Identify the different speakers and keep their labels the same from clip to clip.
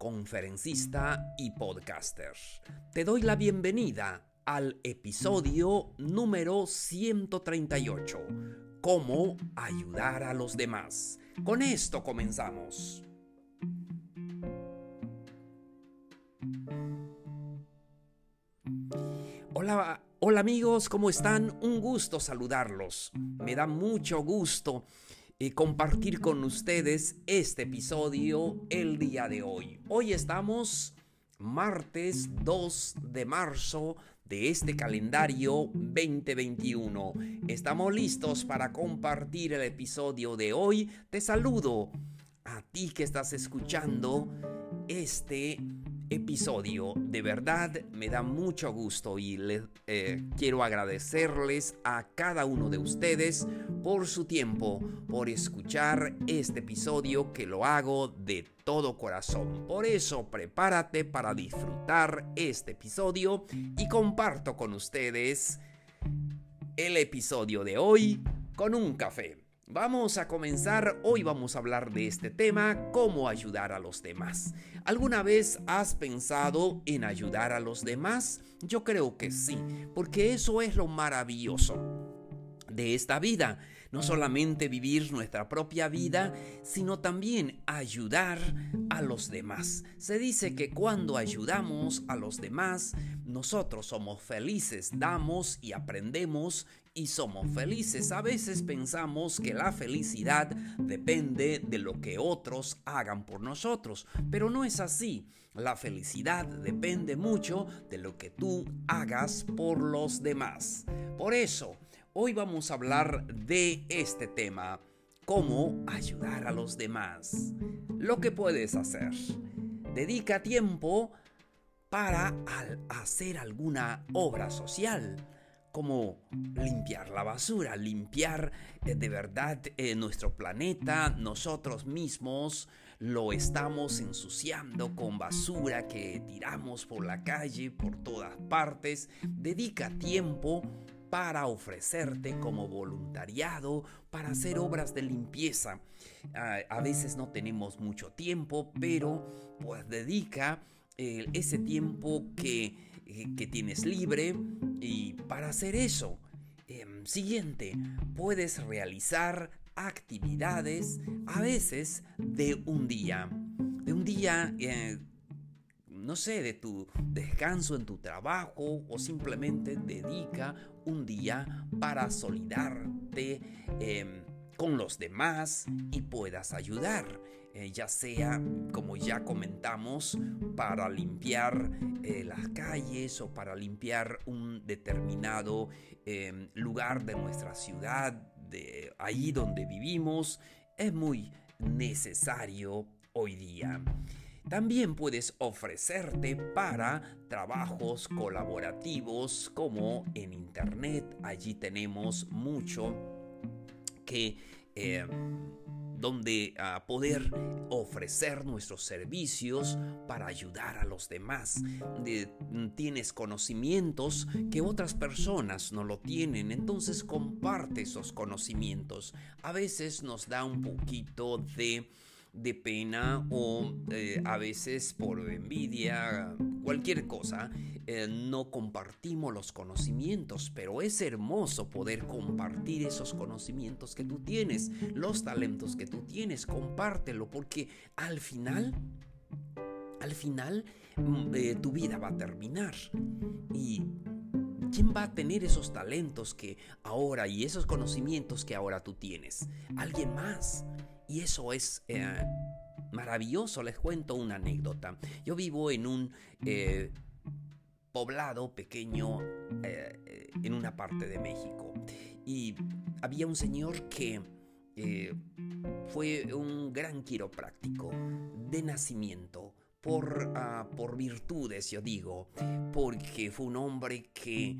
Speaker 1: conferencista y podcaster. Te doy la bienvenida al episodio número 138, Cómo ayudar a los demás. Con esto comenzamos. Hola, hola amigos, ¿cómo están? Un gusto saludarlos. Me da mucho gusto y compartir con ustedes este episodio el día de hoy. Hoy estamos martes 2 de marzo de este calendario 2021. Estamos listos para compartir el episodio de hoy. Te saludo a ti que estás escuchando este episodio. De verdad me da mucho gusto y le, eh, quiero agradecerles a cada uno de ustedes por su tiempo, por escuchar este episodio que lo hago de todo corazón. Por eso prepárate para disfrutar este episodio y comparto con ustedes el episodio de hoy con un café. Vamos a comenzar, hoy vamos a hablar de este tema, cómo ayudar a los demás. ¿Alguna vez has pensado en ayudar a los demás? Yo creo que sí, porque eso es lo maravilloso de esta vida no solamente vivir nuestra propia vida, sino también ayudar a los demás. Se dice que cuando ayudamos a los demás, nosotros somos felices, damos y aprendemos y somos felices. A veces pensamos que la felicidad depende de lo que otros hagan por nosotros, pero no es así. La felicidad depende mucho de lo que tú hagas por los demás. Por eso, Hoy vamos a hablar de este tema, cómo ayudar a los demás. Lo que puedes hacer. Dedica tiempo para hacer alguna obra social, como limpiar la basura, limpiar eh, de verdad eh, nuestro planeta, nosotros mismos lo estamos ensuciando con basura que tiramos por la calle, por todas partes. Dedica tiempo para ofrecerte como voluntariado, para hacer obras de limpieza. a veces no tenemos mucho tiempo, pero pues dedica eh, ese tiempo que, que, tienes libre y para hacer eso. Em, siguiente, puedes realizar actividades a veces de un día. De un día eh, no sé, de tu descanso en tu trabajo o simplemente dedica un día para solidarte em, con los demás y puedas ayudar. Eh, ya sea, como ya comentamos, para limpiar eh, las calles o para limpiar un determinado em, lugar de nuestra ciudad, de ahí donde vivimos, es muy necesario hoy día. También puedes ofrecerte para trabajos colaborativos como en Internet. Allí tenemos mucho que... Eh, donde a poder ofrecer nuestros servicios para ayudar a los demás. tienes conocimientos que otras personas no lo tienen, entonces comparte esos conocimientos. A veces nos da un poquito de de pena o eh, a veces por envidia, cualquier cosa, eh, no compartimos los conocimientos, pero es hermoso poder compartir esos conocimientos que tú tienes, los talentos que tú tienes, compártelo, porque al final, al final, mm, eh, tu vida va a terminar y ¿Quién va a tener esos talentos que ahora y esos conocimientos que ahora tú tienes? Alguien más. Y eso es eh, maravilloso. Les cuento una anécdota. Yo vivo en un eh, poblado pequeño eh, en una parte de México. Y había un señor que fue un gran quiropráctico de nacimiento por, ah, por virtudes, yo digo, porque fue un hombre que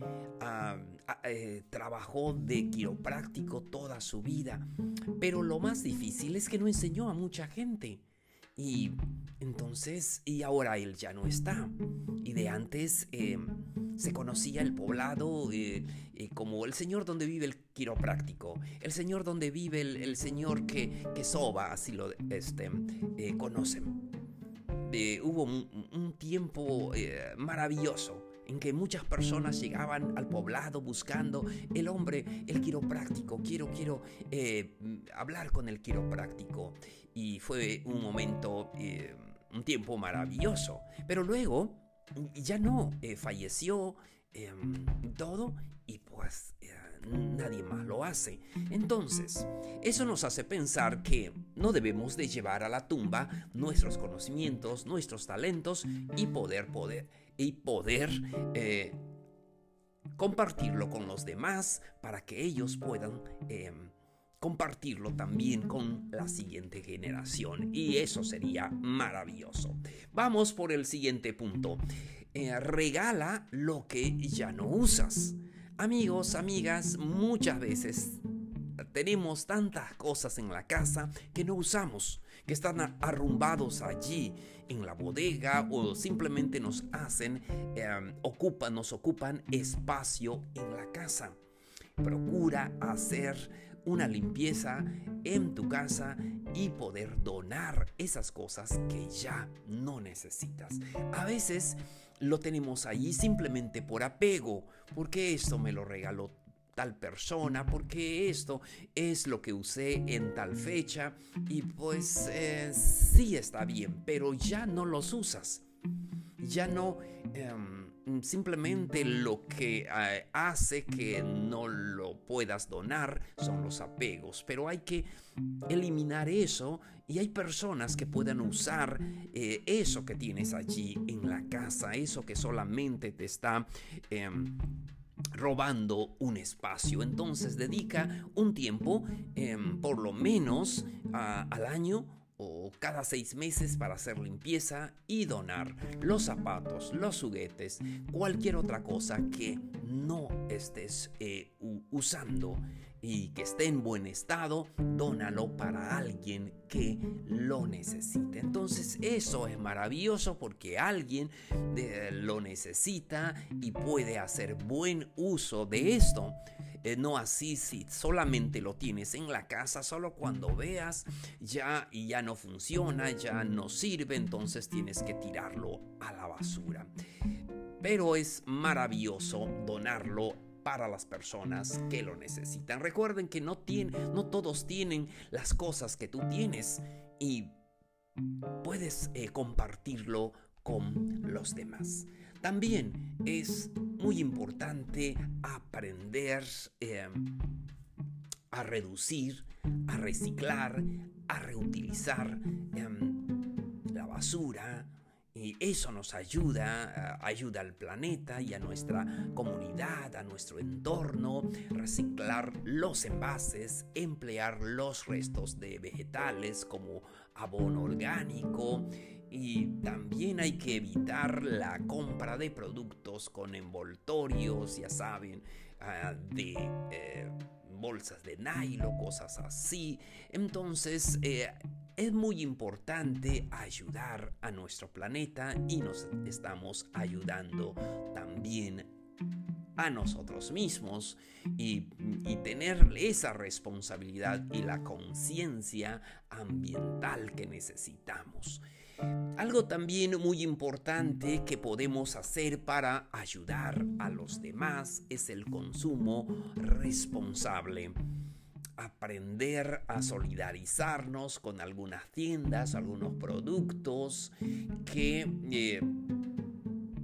Speaker 1: eh, trabajó de quiropráctico toda su vida, pero lo más difícil es que no enseñó a mucha gente. Y entonces, y ahora él ya no está. Y de antes eh, se conocía el poblado eh, como el señor donde vive el quiropráctico, el señor donde vive el, señor que, que soba, así lo este, conocen hubo un, tiempo eh, maravilloso en que muchas personas llegaban al poblado buscando el hombre, el quiropráctico, quiero, quiero eh, hablar con el quiropráctico. Y fue un momento, eh, un tiempo maravilloso. Pero luego ya no, falleció em, todo y pues nadie más lo hace. Entonces, eso nos hace pensar que no debemos de llevar a la tumba nuestros conocimientos, nuestros talentos y poder, poder, y poder eh, compartirlo con los demás para que ellos puedan em, compartirlo también con la siguiente generación. Y eso sería maravilloso. Vamos por el siguiente punto. Eh, regala lo que ya no usas. Amigos, amigas, muchas veces tenemos tantas cosas en la casa que no usamos, que están arrumbados allí en la bodega o simplemente nos hacen, em, ocupan, nos ocupan espacio en la casa. Procura hacer una limpieza en tu casa y poder donar esas cosas que ya no necesitas. A veces lo tenemos allí simplemente por apego, porque esto me lo regaló tal persona, porque esto es lo que usé en tal fecha y pues eh, sí está bien, pero ya no los usas. Ya no... Em, simplemente lo que eh, hace que no lo puedas donar son los apegos, pero hay que eliminar eso y hay personas que puedan usar eh, eso que tienes allí en la casa, eso que solamente te está... Em, robando un espacio. Entonces dedica un tiempo, em, por lo menos al año, o cada seis meses para hacer limpieza y donar los zapatos, los juguetes, cualquier otra cosa que no estés eh, usando y que esté en buen estado, dónalo para alguien que lo necesite. Entonces eso es maravilloso porque alguien eh, lo necesita y puede hacer buen uso de esto. Eh, no así si solamente lo tienes en la casa, solo cuando veas ya y ya no funciona, ya no sirve, entonces tienes que tirarlo a la basura. Pero es maravilloso donarlo para las personas que lo necesitan. Recuerden que no, no todos tienen las cosas que tú tienes y puedes eh, compartirlo con los demás. También es muy importante aprender em, a reducir, a reciclar, a reutilizar em, la basura, y eso nos ayuda, ayuda al planeta y a nuestra comunidad, a nuestro entorno, reciclar los envases, emplear los restos de vegetales como abono orgánico y también hay que evitar la compra de productos con envoltorios, ya saben, ah, de... Eh, bolsas de nylon, cosas así. Entonces, eh, es muy importante ayudar a nuestro planeta y nos estamos ayudando también a nosotros mismos y, y, tener esa responsabilidad y la conciencia ambiental que necesitamos. Algo también muy importante que podemos hacer para ayudar a los demás es el consumo responsable. Aprender a solidarizarnos con algunas tiendas, algunos productos que eh,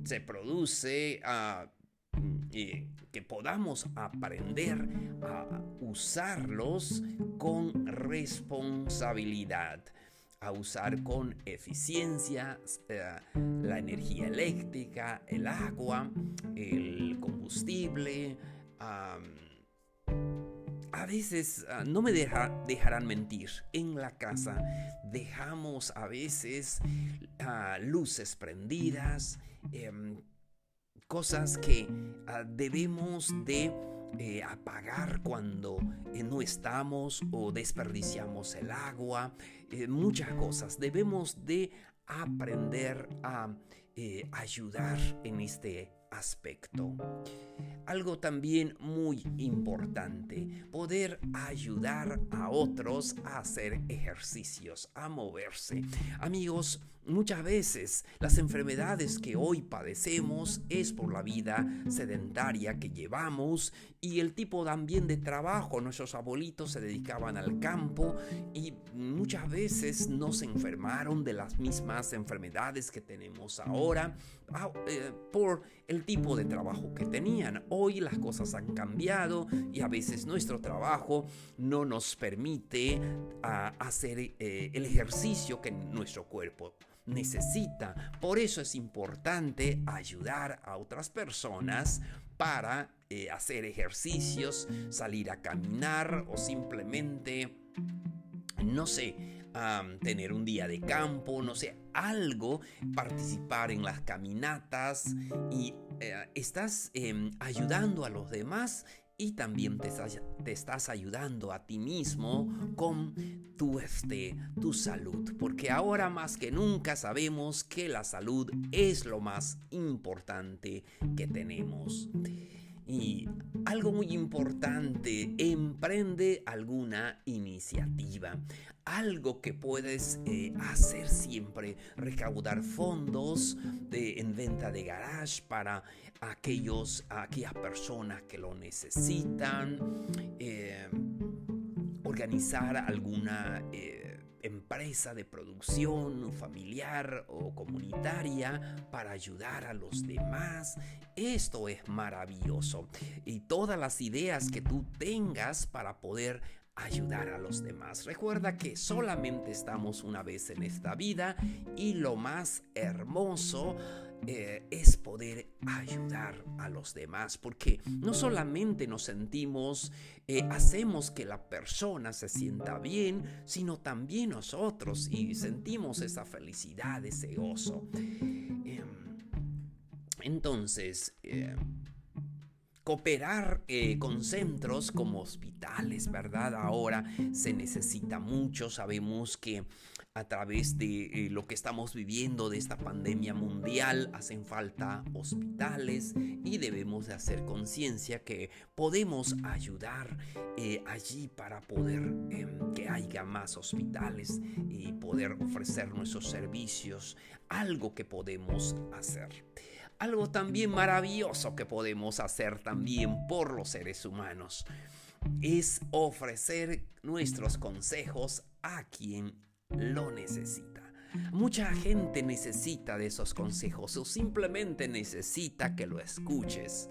Speaker 1: se produce a que podamos aprender a usarlos con responsabilidad a usar con eficiencia eh, la energía eléctrica, el agua, el combustible, a veces ah, no me dejarán mentir. En la casa dejamos a veces ah, luces prendidas, em, cosas que ah, debemos de eh, apagar cuando eh, no estamos o desperdiciamos el agua, eh, muchas cosas. Debemos de aprender a ayudar en este aspecto. Algo también muy importante, poder ayudar a otros a hacer ejercicios, a moverse. Amigos, Muchas veces las enfermedades que hoy padecemos es por la vida sedentaria que llevamos y el tipo también de trabajo. Nuestros abuelitos se dedicaban al campo y muchas veces no se enfermaron de las mismas enfermedades que tenemos ahora ah, eh, por el tipo de trabajo que tenían. Hoy las cosas han cambiado y a veces nuestro trabajo no nos permite ah, hacer eh, el ejercicio que nuestro cuerpo necesita. Por eso es importante ayudar a otras personas para eh, hacer ejercicios, salir a caminar o simplemente, no sé, tener un día de campo, no sé, algo, participar en las caminatas y eh, estás em, ayudando a los demás y también te estás, ayudando a ti mismo con tu, este, tu salud. Porque ahora más que nunca sabemos que la salud es lo más importante que tenemos. Y algo muy importante, emprende alguna iniciativa. Algo que puedes eh, hacer siempre, recaudar fondos de, en venta de garage para aquellos, aquellas personas que lo necesitan, eh, organizar alguna... Eh, empresa de producción familiar o comunitaria para ayudar a los demás. Esto es maravilloso. Y todas las ideas que tú tengas para poder ayudar a los demás. Recuerda que solamente estamos una vez en esta vida y lo más hermoso eh, es poder ayudar a los demás, porque no solamente nos sentimos, eh, hacemos que la persona se sienta bien, sino también nosotros y sentimos esa felicidad, ese gozo. Em, entonces, eh, cooperar con centros como hospitales, ¿verdad? Ahora se necesita mucho, sabemos que a través de eh, lo que estamos viviendo de esta pandemia mundial. Hacen falta hospitales y debemos de hacer conciencia que podemos ayudar eh, allí para poder em, que haya más hospitales y poder ofrecer nuestros servicios. Algo que podemos hacer. Algo también maravilloso que podemos hacer también por los seres humanos es ofrecer nuestros consejos a quien lo necesita. Mucha gente necesita de esos consejos o simplemente necesita que lo escuches.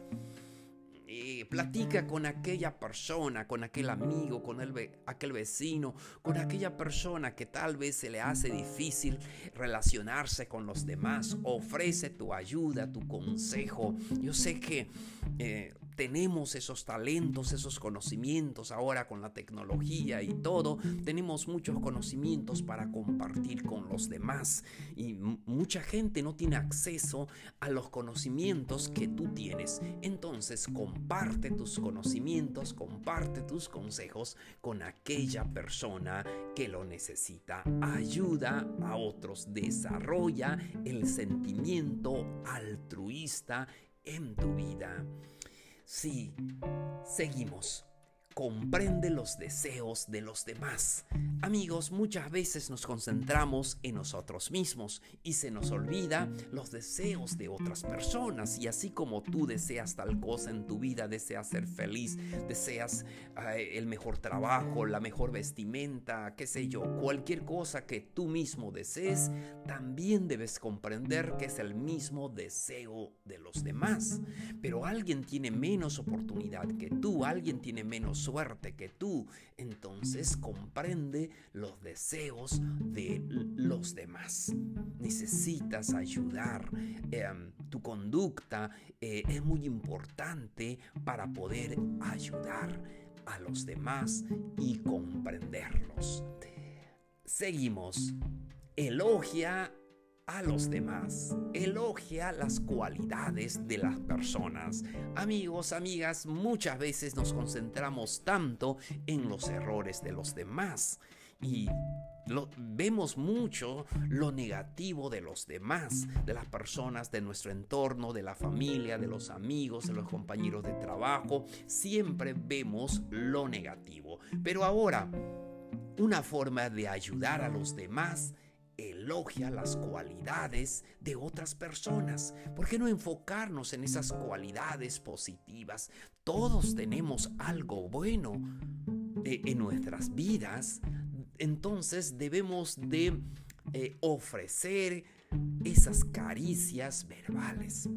Speaker 1: Y platica con aquella persona, con aquel amigo, con el, aquel vecino, con aquella persona que tal vez se le hace difícil relacionarse con los demás. Ofrece tu ayuda, tu consejo. Yo sé que eh, tenemos esos talentos, esos conocimientos ahora con la tecnología y todo, tenemos muchos conocimientos para compartir con los demás y mucha gente no tiene acceso a los conocimientos que tú tienes. Entonces comparte tus conocimientos, comparte tus consejos con aquella persona que lo necesita. Ayuda a otros, desarrolla el sentimiento altruista en tu vida. Sí, seguimos comprende los deseos de los demás. Amigos, muchas veces nos concentramos en nosotros mismos y se nos olvida los deseos de otras personas. Y así como tú deseas tal cosa en tu vida, deseas ser feliz, deseas eh, el mejor trabajo, la mejor vestimenta, qué sé yo, cualquier cosa que tú mismo desees, también debes comprender que es el mismo deseo de los demás. Pero alguien tiene menos oportunidad que tú, alguien tiene menos suerte que tú, entonces comprende los deseos de los demás. Necesitas ayudar. Em, tu conducta eh, es muy importante para poder ayudar a los demás y comprenderlos. Seguimos. Elogia a los demás. Elogia las cualidades de las personas. Amigos, amigas, muchas veces nos concentramos tanto en los errores de los demás y vemos mucho lo negativo de los demás, de las personas de nuestro entorno, de la familia, de los amigos, de los compañeros de trabajo. Siempre vemos lo negativo. Pero ahora, una forma de ayudar a los demás elogia las cualidades de otras personas. ¿Por qué no enfocarnos en esas cualidades positivas? Todos tenemos algo bueno eh, en nuestras vidas. Entonces debemos de eh, ofrecer esas caricias verbales.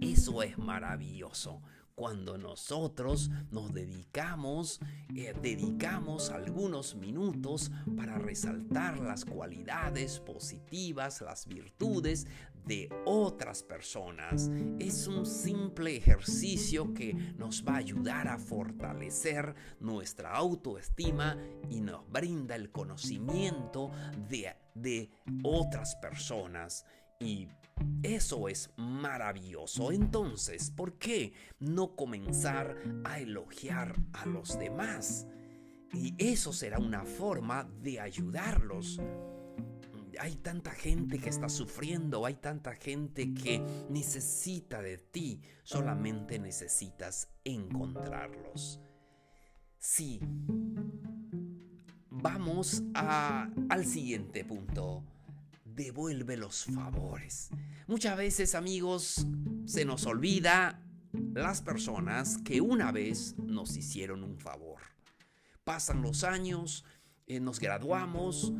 Speaker 1: Eso es maravilloso cuando nosotros nos dedicamos, eh, dedicamos algunos minutos para resaltar las cualidades positivas, las virtudes de otras personas. Es un simple ejercicio que nos va a ayudar a fortalecer nuestra autoestima y nos brinda el conocimiento de, de otras personas. Y eso es maravilloso. Entonces, ¿por qué no comenzar a elogiar a los demás? Y eso será una forma de ayudarlos. Hay tanta gente que está sufriendo, hay tanta gente que necesita de ti. Solamente necesitas encontrarlos. Sí. Vamos al siguiente punto devuelve los favores. Muchas veces, amigos, se nos olvida las personas que una vez nos hicieron un favor. Pasan los años, eh, nos graduamos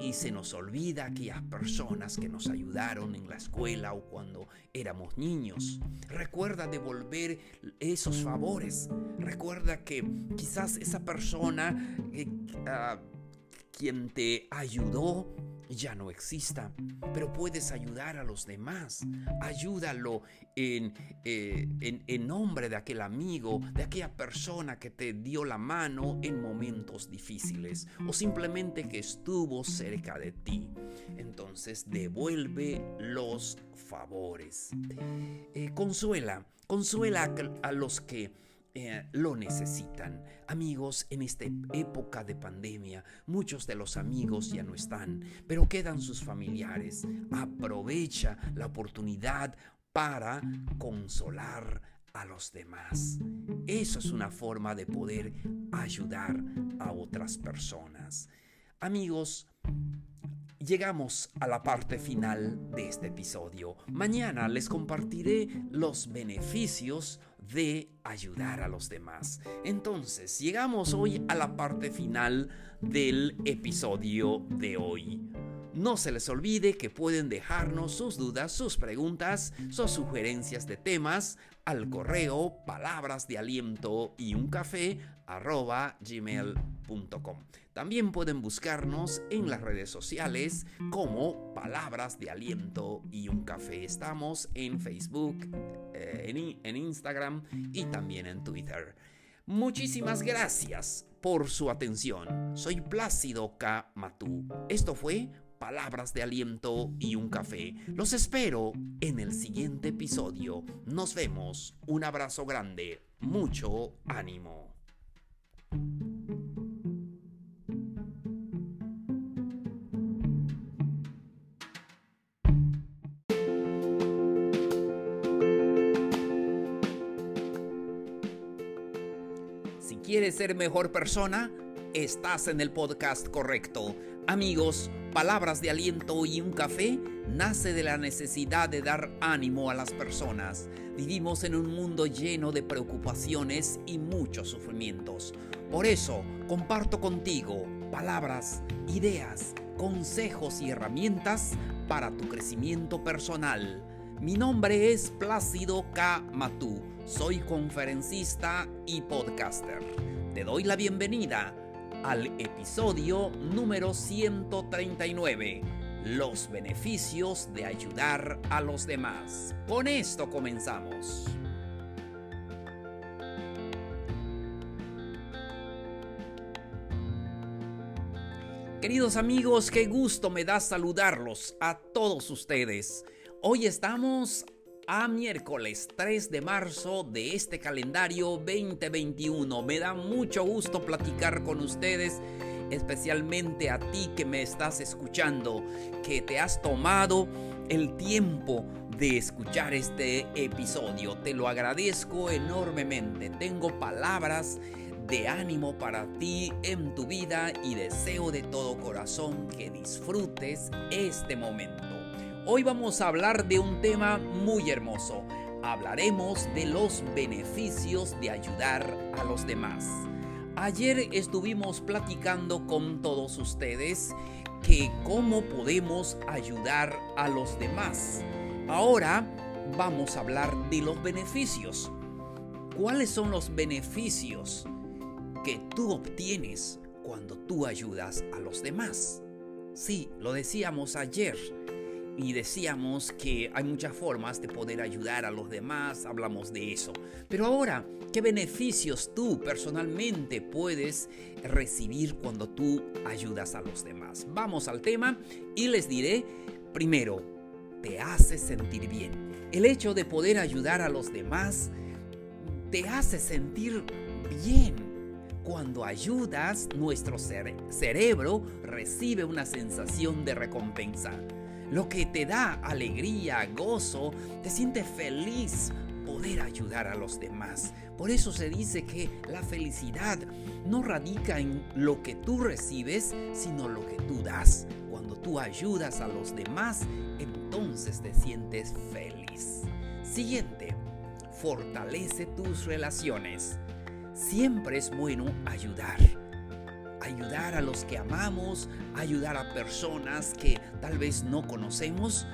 Speaker 1: y se nos olvida aquellas personas que nos ayudaron en la escuela o cuando éramos niños. Recuerda devolver esos favores. Recuerda que quizás esa persona eh, ah, quien te ayudó ya no exista, pero puedes ayudar a los demás. Ayúdalo en, eh, en, en, nombre de aquel amigo, de aquella persona que te dio la mano en momentos difíciles o simplemente que estuvo cerca de ti. Entonces devuelve los favores. Eh, consuela, consuela a los que eh, lo necesitan. Amigos, en esta época de pandemia, muchos de los amigos ya no están, pero quedan sus familiares. Aprovecha la oportunidad para consolar a los demás. Eso es una forma de poder ayudar a otras personas. Amigos, llegamos a la parte final de este episodio. Mañana les compartiré los beneficios de ayudar a los demás. Entonces, llegamos hoy a la parte final del episodio de hoy. No se les olvide que pueden dejarnos sus dudas, sus preguntas, sus sugerencias de temas al correo palabras de aliento y un café arroba gmail.com. También pueden buscarnos en las redes sociales como Palabras de Aliento y un Café. Estamos en Facebook, eh, en, en Instagram y también en Twitter. Muchísimas gracias por su atención. Soy Plácido K. Matú. Esto fue Palabras de Aliento y un Café. Los espero en el siguiente episodio. Nos vemos. Un abrazo grande. Mucho ánimo. ¿Quieres ser mejor persona? Estás en el podcast correcto. Amigos, palabras de aliento y un café nace de la necesidad de dar ánimo a las personas. Vivimos en un mundo lleno de preocupaciones y muchos sufrimientos. Por eso, comparto contigo palabras, ideas, consejos y herramientas para tu crecimiento personal. Mi nombre es Plácido K. Matú. Soy conferencista y podcaster. Te doy la bienvenida al episodio número 139, los beneficios de ayudar a los demás. Con esto comenzamos. Queridos amigos, qué gusto me da saludarlos a todos ustedes. Hoy estamos a miércoles 3 de marzo de este calendario 2021. Me da mucho gusto platicar con ustedes, especialmente a ti que me estás escuchando, que te has tomado el tiempo de escuchar este episodio. Te lo agradezco enormemente. Tengo palabras de ánimo para ti en tu vida y deseo de todo corazón que disfrutes este momento. Hoy vamos a hablar de un tema muy hermoso. Hablaremos de los beneficios de ayudar a los demás. Ayer estuvimos platicando con todos ustedes que cómo podemos ayudar a los demás. Ahora vamos a hablar de los beneficios. ¿Cuáles son los beneficios que tú obtienes cuando tú ayudas a los demás. Sí, lo decíamos ayer y decíamos que hay muchas formas de poder ayudar a los demás, hablamos de eso. Pero ahora, ¿qué beneficios tú personalmente puedes recibir cuando tú ayudas a los demás? Vamos al tema y les diré, primero, te hace sentir bien. El hecho de poder ayudar a los demás te hace sentir bien cuando ayudas, nuestro cerebro recibe una sensación de recompensa. Lo que te da alegría, gozo, te siente feliz poder ayudar a los demás. Por eso se dice que la felicidad no radica en lo que tú recibes, sino lo que tú das. Cuando tú ayudas a los demás, entonces te sientes feliz. Siguiente, fortalece tus relaciones. Siempre es bueno ayudar. Ayudar a los que amamos, ayudar a personas que tal vez no conocemos,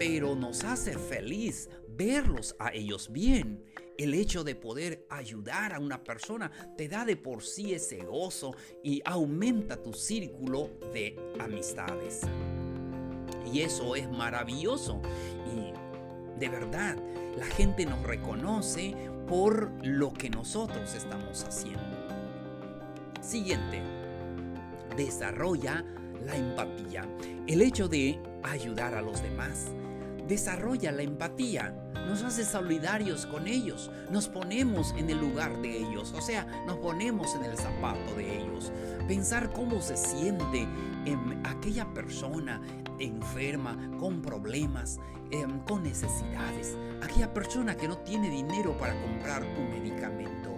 Speaker 1: pero nos hace feliz verlos a ellos bien. El hecho de poder ayudar a una persona te da de por sí ese gozo y aumenta tu círculo de amistades. Y eso es maravilloso. Y de verdad, la gente nos reconoce por lo que nosotros estamos haciendo. Siguiente, desarrolla la empatía. El hecho de ayudar a los demás desarrolla la empatía, nos hace solidarios con ellos, nos ponemos en el lugar de ellos, o sea, nos ponemos en el zapato de ellos. Pensar cómo se siente en aquella persona enferma, con problemas, em, con necesidades, aquella persona que no tiene dinero para comprar un medicamento.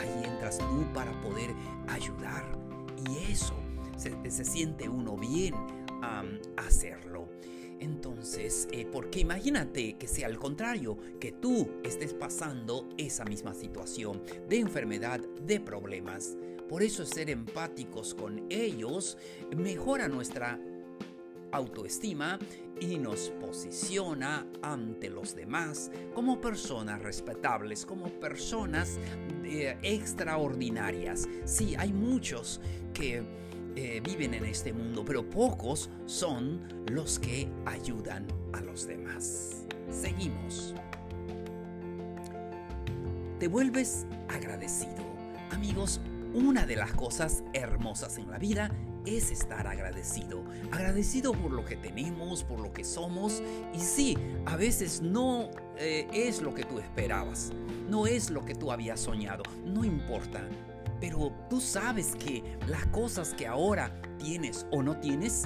Speaker 1: Ahí entras tú para poder ayudar y eso se, siente uno bien hacerlo. Entonces, eh, porque imagínate que sea al contrario, que tú estés pasando esa misma situación de enfermedad, de problemas. Por eso ser empáticos con ellos mejora nuestra autoestima y nos posiciona ante los demás como personas respetables, como personas eh, extraordinarias. Sí, hay muchos que eh, viven en este mundo, pero pocos son los que ayudan a los demás. Seguimos. Te vuelves agradecido. Amigos, una de las cosas hermosas en la vida es estar agradecido. Agradecido por lo que tenemos, por lo que somos. Y sí, a veces no eh, es lo que tú esperabas. No es lo que tú habías soñado. No importa. Pero tú sabes que las cosas que ahora tienes o no tienes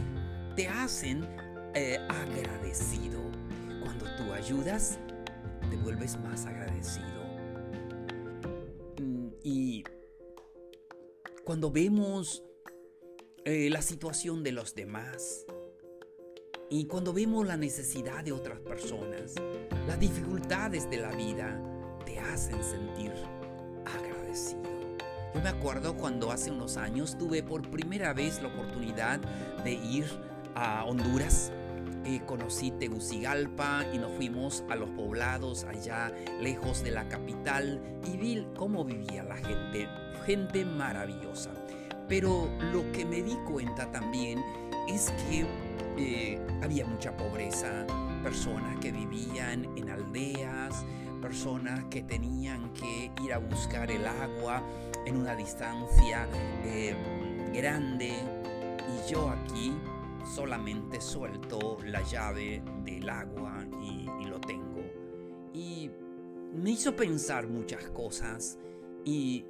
Speaker 1: te hacen eh, agradecido. Cuando tú ayudas, te vuelves más agradecido. Mm, y cuando vemos eh, la situación de los demás y cuando vemos la necesidad de otras personas, las dificultades de la vida, te hacen sentir. Yo me acuerdo cuando hace unos años tuve por primera vez la oportunidad de ir a Honduras. Eh, conocí Tegucigalpa y nos fuimos a los poblados allá lejos de la capital y vi cómo vivía la gente, gente maravillosa. Pero lo que me di cuenta también es que eh, había mucha pobreza, personas que vivían en aldeas, personas que tenían que ir a buscar el agua en una distancia eh, grande. Y yo aquí solamente suelto la llave del agua y, y lo tengo. Y me hizo pensar muchas cosas y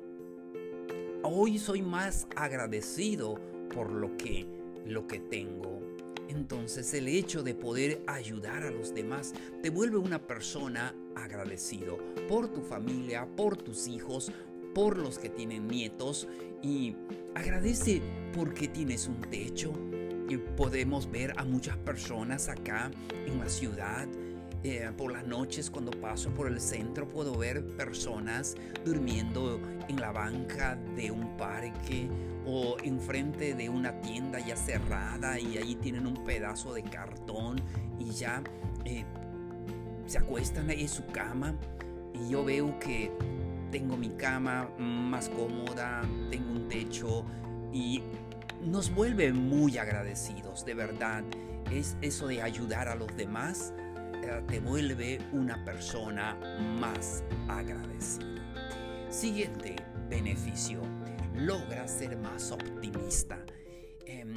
Speaker 1: hoy soy más agradecido por lo que, lo que tengo. Entonces el hecho de poder ayudar a los demás te vuelve una persona agradecido por tu familia, por tus hijos, por los que tienen nietos y agradece porque tienes un techo. Y podemos ver a muchas personas acá en la ciudad eh, por las noches cuando paso por el centro puedo ver personas durmiendo en la banca de un parque o enfrente de una tienda ya cerrada y ahí tienen un pedazo de cartón y ya eh, se acuestan en su cama y yo veo que tengo mi cama más cómoda, tengo un techo y nos vuelve muy agradecidos, de verdad. Es eso de ayudar a los demás te vuelve una persona más agradecida. Siguiente beneficio, logra ser más optimista. Em,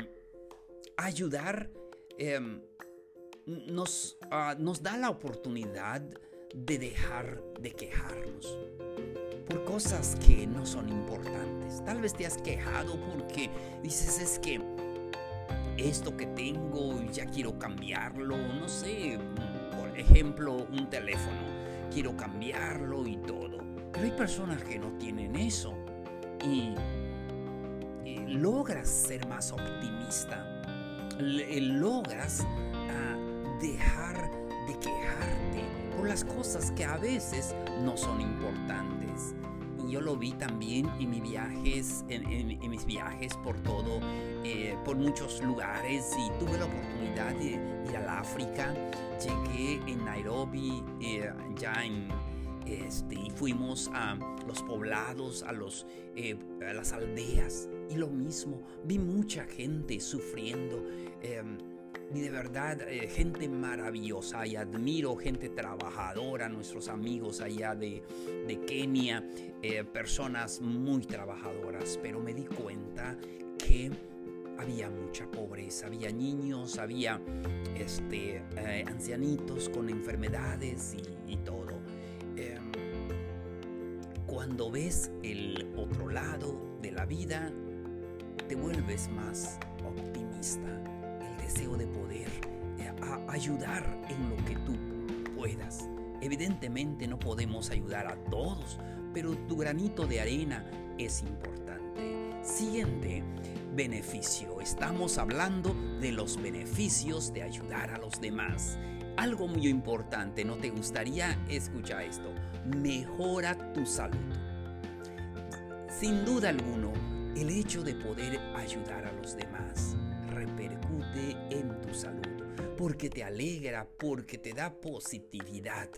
Speaker 1: ayudar em, nos, ah, nos da la oportunidad de dejar de quejarnos por cosas que no son importantes. Tal vez te has quejado porque dices es que esto que tengo ya quiero cambiarlo, no sé, ejemplo, un teléfono. Quiero cambiarlo y todo. Pero hay personas que no tienen eso. Y, logras ser más optimista. logras ah, dejar de por las cosas que a veces no son importantes yo lo vi también en mis viajes, en, mis viajes por todo, eh, por muchos lugares y tuve la oportunidad de ir al África. Llegué en Nairobi, eh, ya en este, y fuimos a los poblados, a, los, eh, a las aldeas y lo mismo, vi mucha gente sufriendo. Em, y de verdad eh, gente maravillosa y admiro gente trabajadora, nuestros amigos allá de, Kenia, eh, personas muy trabajadoras, pero me di cuenta que había mucha pobreza, había niños, había este, eh, ancianitos con enfermedades y, y todo. Em, cuando ves el otro lado de la vida, te vuelves más optimista deseo de poder eh, ayudar en lo que tú puedas. Evidentemente no podemos ayudar a todos, pero tu granito de arena es importante. Siguiente beneficio. Estamos hablando de los beneficios de ayudar a los demás. Algo muy importante, ¿no te gustaría escuchar esto? Mejora tu salud. Sin duda alguno, el hecho de poder ayudar a los demás repercute en tu salud, porque te alegra, porque te da positividad.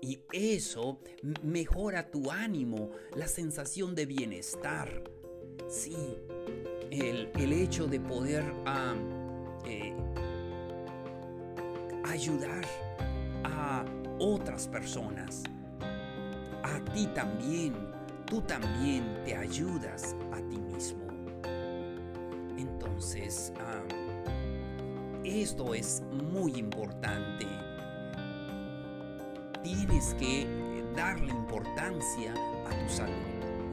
Speaker 1: Y eso mejora tu ánimo, la sensación de bienestar. Sí, el, hecho de poder eh, ayudar a otras personas, a ti también, tú también te ayudas a. Entonces, esto es muy importante. Tienes que darle importancia a tu salud.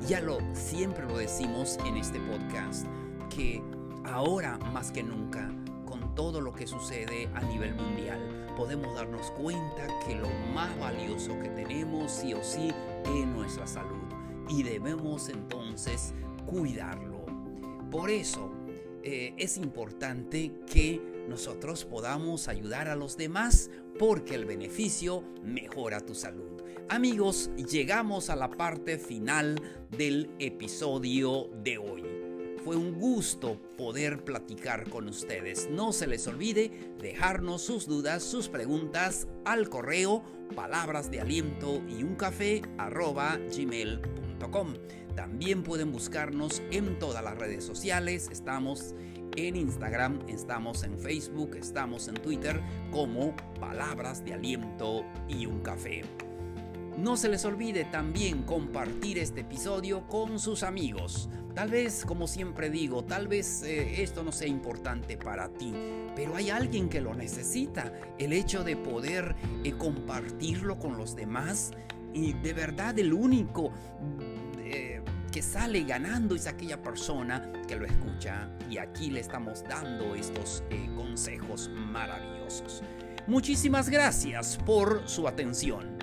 Speaker 1: Ya lo siempre lo decimos en este podcast que ahora más que nunca con todo lo que sucede a nivel mundial podemos darnos cuenta que lo más valioso que tenemos sí o sí es nuestra salud y debemos entonces cuidarlo. Por eso eh, es importante que nosotros podamos ayudar a los demás porque el beneficio mejora tu salud. Amigos, llegamos a la parte final del episodio de hoy. Fue un gusto poder platicar con ustedes. No se les olvide dejarnos sus dudas, sus preguntas al correo palabras de aliento y un café gmail.com. También pueden buscarnos en todas las redes sociales. Estamos en Instagram, estamos en Facebook, estamos en Twitter como Palabras de Aliento y un Café. No se les olvide también compartir este episodio con sus amigos. Tal vez, como siempre digo, tal vez eh, esto no sea importante para ti, pero hay alguien que lo necesita. El hecho de poder eh, compartirlo con los demás y de verdad el único eh, que sale ganando es aquella persona que lo escucha y aquí le estamos dando estos consejos maravillosos. Muchísimas gracias por su atención.